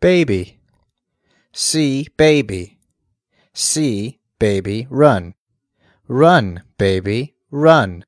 baby. See, baby. See, baby, run. Run, baby, run.